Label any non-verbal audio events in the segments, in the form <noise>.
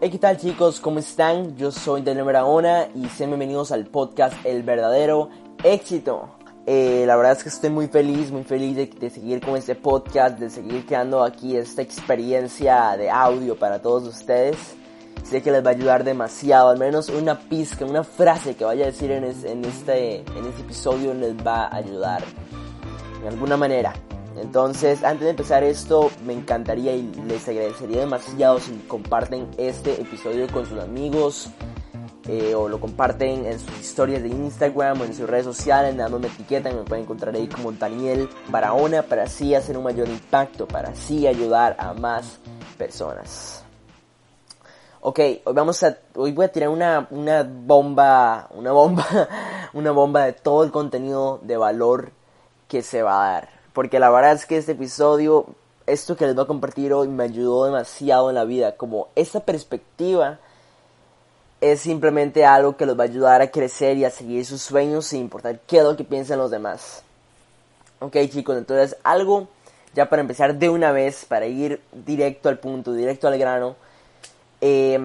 Hey, ¿qué tal chicos? ¿Cómo están? Yo soy Daniel Barahona y sean bienvenidos al podcast El Verdadero Éxito. Eh, la verdad es que estoy muy feliz, muy feliz de, seguir con este podcast, de seguir creando aquí esta experiencia de audio para todos ustedes. Sé que les va a ayudar demasiado, al menos una pizca, una frase que vaya a decir en, es, en, este, en este episodio les va a ayudar de alguna manera. Entonces, antes de empezar esto, me encantaría y les agradecería demasiado si comparten este episodio con sus amigos eh, o lo comparten en sus historias de Instagram o en sus redes sociales, nada más me etiquetan, me pueden encontrar ahí como Daniel Barahona para así hacer un mayor impacto, para así ayudar a más personas. Ok, hoy vamos a, hoy voy a tirar una, una bomba, una bomba, <laughs> una bomba de todo el contenido de valor que se va a dar porque la verdad es que este episodio, esto que les voy a compartir hoy me ayudó demasiado en la vida, como esta perspectiva es simplemente algo que los va a ayudar a crecer y a seguir sus sueños sin importar qué es lo que piensen los demás. Ok chicos, entonces algo ya para empezar de una vez, para ir directo al punto, directo al grano, eh,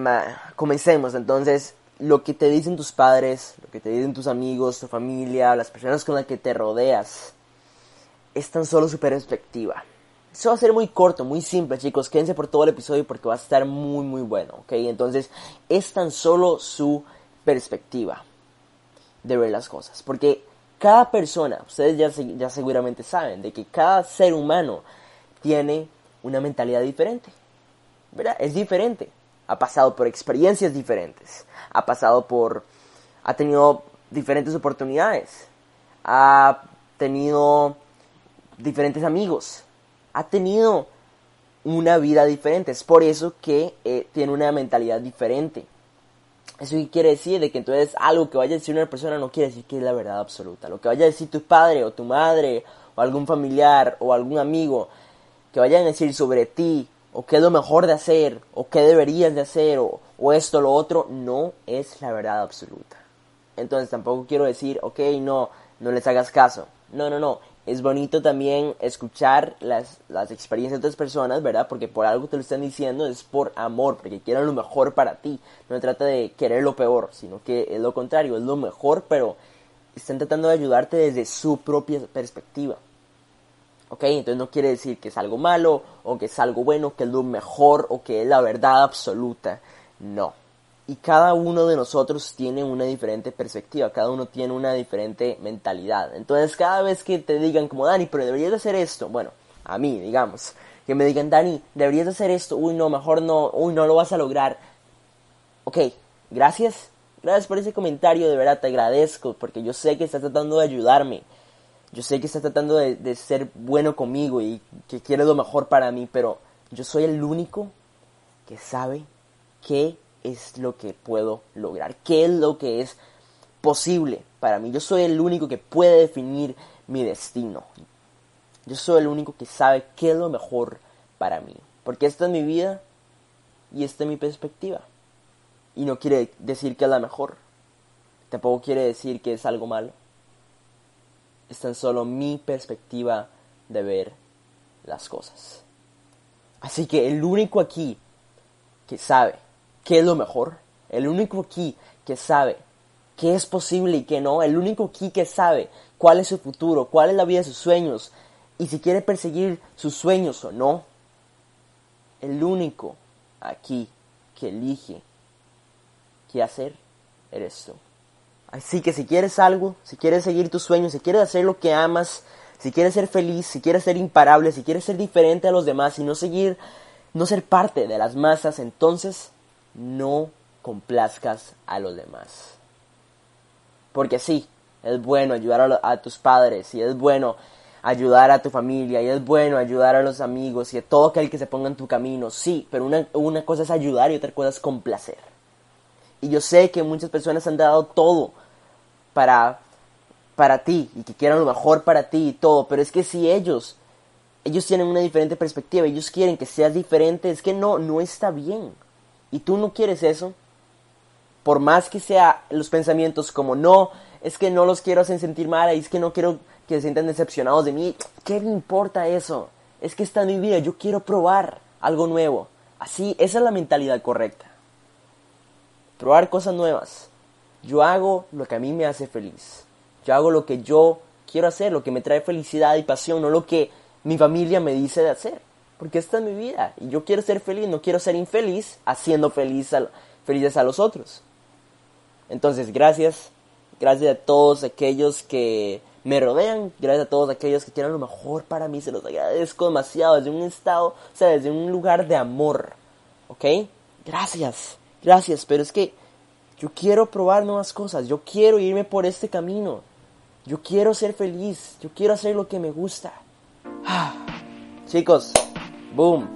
comencemos entonces. Lo que te dicen tus padres, lo que te dicen tus amigos, tu familia, las personas con las que te rodeas, es tan solo su perspectiva. Eso va a ser muy corto, muy simple, chicos. Quédense por todo el episodio porque va a estar muy, muy bueno, ¿ok? Entonces, es tan solo su perspectiva de ver las cosas. Porque cada persona, ustedes ya, ya seguramente saben, de que cada ser humano tiene una mentalidad diferente. ¿Verdad? Es diferente. Ha pasado por experiencias diferentes. Ha pasado por... Ha tenido diferentes oportunidades. Ha tenido diferentes amigos, ha tenido una vida diferente, es por eso que eh, tiene una mentalidad diferente. Eso quiere decir de que entonces algo que vaya a decir una persona no quiere decir que es la verdad absoluta. Lo que vaya a decir tu padre o tu madre o algún familiar o algún amigo que vayan a decir sobre ti o qué es lo mejor de hacer o qué deberías de hacer o, o esto o lo otro no es la verdad absoluta. Entonces tampoco quiero decir, ok, no, no les hagas caso. No, no, no es bonito también escuchar las, las, experiencias de otras personas, ¿verdad? Porque por algo te lo están diciendo, es por amor, porque quieren lo mejor para ti. No trata de querer lo peor, sino que es lo contrario, es lo mejor, pero están tratando de ayudarte desde su propia perspectiva. ¿Ok? Entonces no quiere decir que es algo malo, o que es algo bueno, que es lo mejor, o que es la verdad absoluta. No y cada uno de nosotros tiene una diferente perspectiva, cada uno tiene una diferente mentalidad. Entonces cada vez que te digan como Dani, pero deberías de hacer esto, bueno, a mí, digamos, que me digan Dani, deberías de hacer esto, uy no, mejor no, uy no lo vas a lograr. Ok, gracias, gracias por ese comentario, de verdad te agradezco, porque yo sé que estás tratando de ayudarme, yo sé que estás tratando de, de ser bueno conmigo y que quieres lo mejor para mí, pero yo soy el único que sabe que es lo que puedo lograr, qué es lo que es posible para mí. Yo soy el único que puede definir mi destino. Yo soy el único que sabe qué es lo mejor para mí. Porque esta es mi vida y esta es mi perspectiva. Y no quiere decir que es la mejor. Tampoco quiere decir que es algo malo. Es tan solo mi perspectiva de ver las cosas. Así que el único aquí que sabe qué es lo mejor. El único aquí que sabe qué es posible y qué no. El único aquí que sabe cuál es su futuro, cuál es la vida de sus sueños y si quiere perseguir sus sueños o no. El único aquí que elige qué hacer eres tú. Así que si quieres algo, si quieres seguir tus sueños, si quieres hacer lo que amas, si quieres ser feliz, si quieres ser imparable, si quieres ser diferente a los demás y no seguir, no ser parte de las masas, entonces no complazcas a los demás. Porque sí, es bueno ayudar a, tus padres y es bueno ayudar a tu familia y es bueno ayudar a los amigos y a todo aquel que se ponga en tu camino, sí, pero una, una cosa es ayudar y otra cosa es complacer. Y yo sé que muchas personas han dado todo para, para ti y que quieran lo mejor para ti y todo, pero es que si ellos, ellos tienen una diferente perspectiva, ellos quieren que seas diferente, es que no, no está bien y tú no quieres eso, por más que sea los pensamientos como no, es que no los quiero hacer sentir mal, es que no quiero que se sientan decepcionados de mí, ¿qué me importa eso? Es que está en mi vida, yo quiero probar algo nuevo. Así, esa es la mentalidad correcta. probar cosas nuevas. Yo hago lo que a mí me hace feliz. Yo hago lo que yo quiero hacer, lo que me trae felicidad y pasión, no lo que mi familia me dice de hacer. Porque esta es mi vida y yo quiero ser feliz, no quiero ser infeliz haciendo feliz felices a los otros. Entonces, gracias. Gracias a todos aquellos que me rodean, gracias a todos aquellos que quieren lo mejor para mí, se los agradezco demasiado desde un estado, o sea, desde un lugar de amor, ¿ok? Gracias, gracias, pero es que yo quiero probar nuevas cosas, yo quiero irme por este camino, yo quiero ser feliz, yo quiero hacer lo que me gusta. Chicos, boom,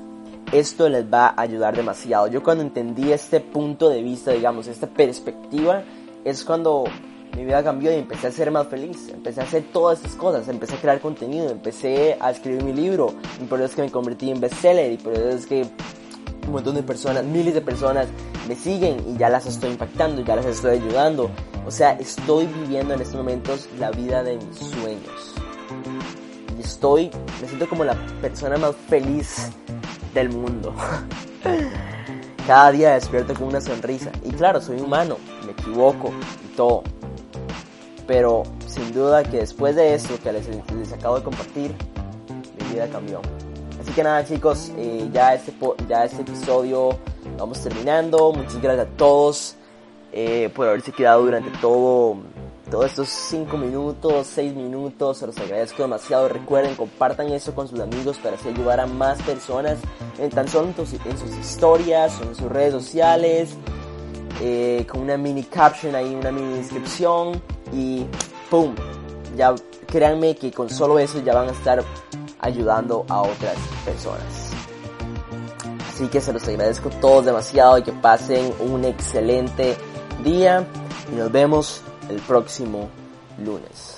esto les va a ayudar demasiado. Yo cuando entendí este punto de vista, digamos, esta perspectiva, es cuando mi vida cambió y empecé a ser más feliz. Empecé a hacer todas estas cosas, empecé a crear contenido, empecé a escribir mi libro. Y por eso es que me convertí en bestseller y por eso es que un montón de personas, miles de personas me siguen y ya las estoy impactando, ya las estoy ayudando. O sea, estoy viviendo en estos momentos la vida de mis sueños. Estoy, me siento como la persona más feliz del mundo. <laughs> Cada día despierto con una sonrisa. Y claro, soy humano, me equivoco y todo. Pero sin duda que después de eso que les, acabo de compartir, mi vida cambió. Así que nada chicos, eh, ya, este, ya este episodio vamos terminando. Muchas gracias a todos eh, por haberse quedado durante todo, todos estos 5 minutos, 6 minutos. Se los agradezco demasiado. Recuerden, compartan eso con sus amigos para así ayudar a más personas en tan solo en sus historias en sus redes sociales. Eh, con una mini caption ahí, una mini descripción y ¡pum! Ya créanme que con solo eso ya van a estar ayudando a otras personas. Así que se los agradezco todos demasiado y que pasen un excelente día y nos vemos el próximo lunes.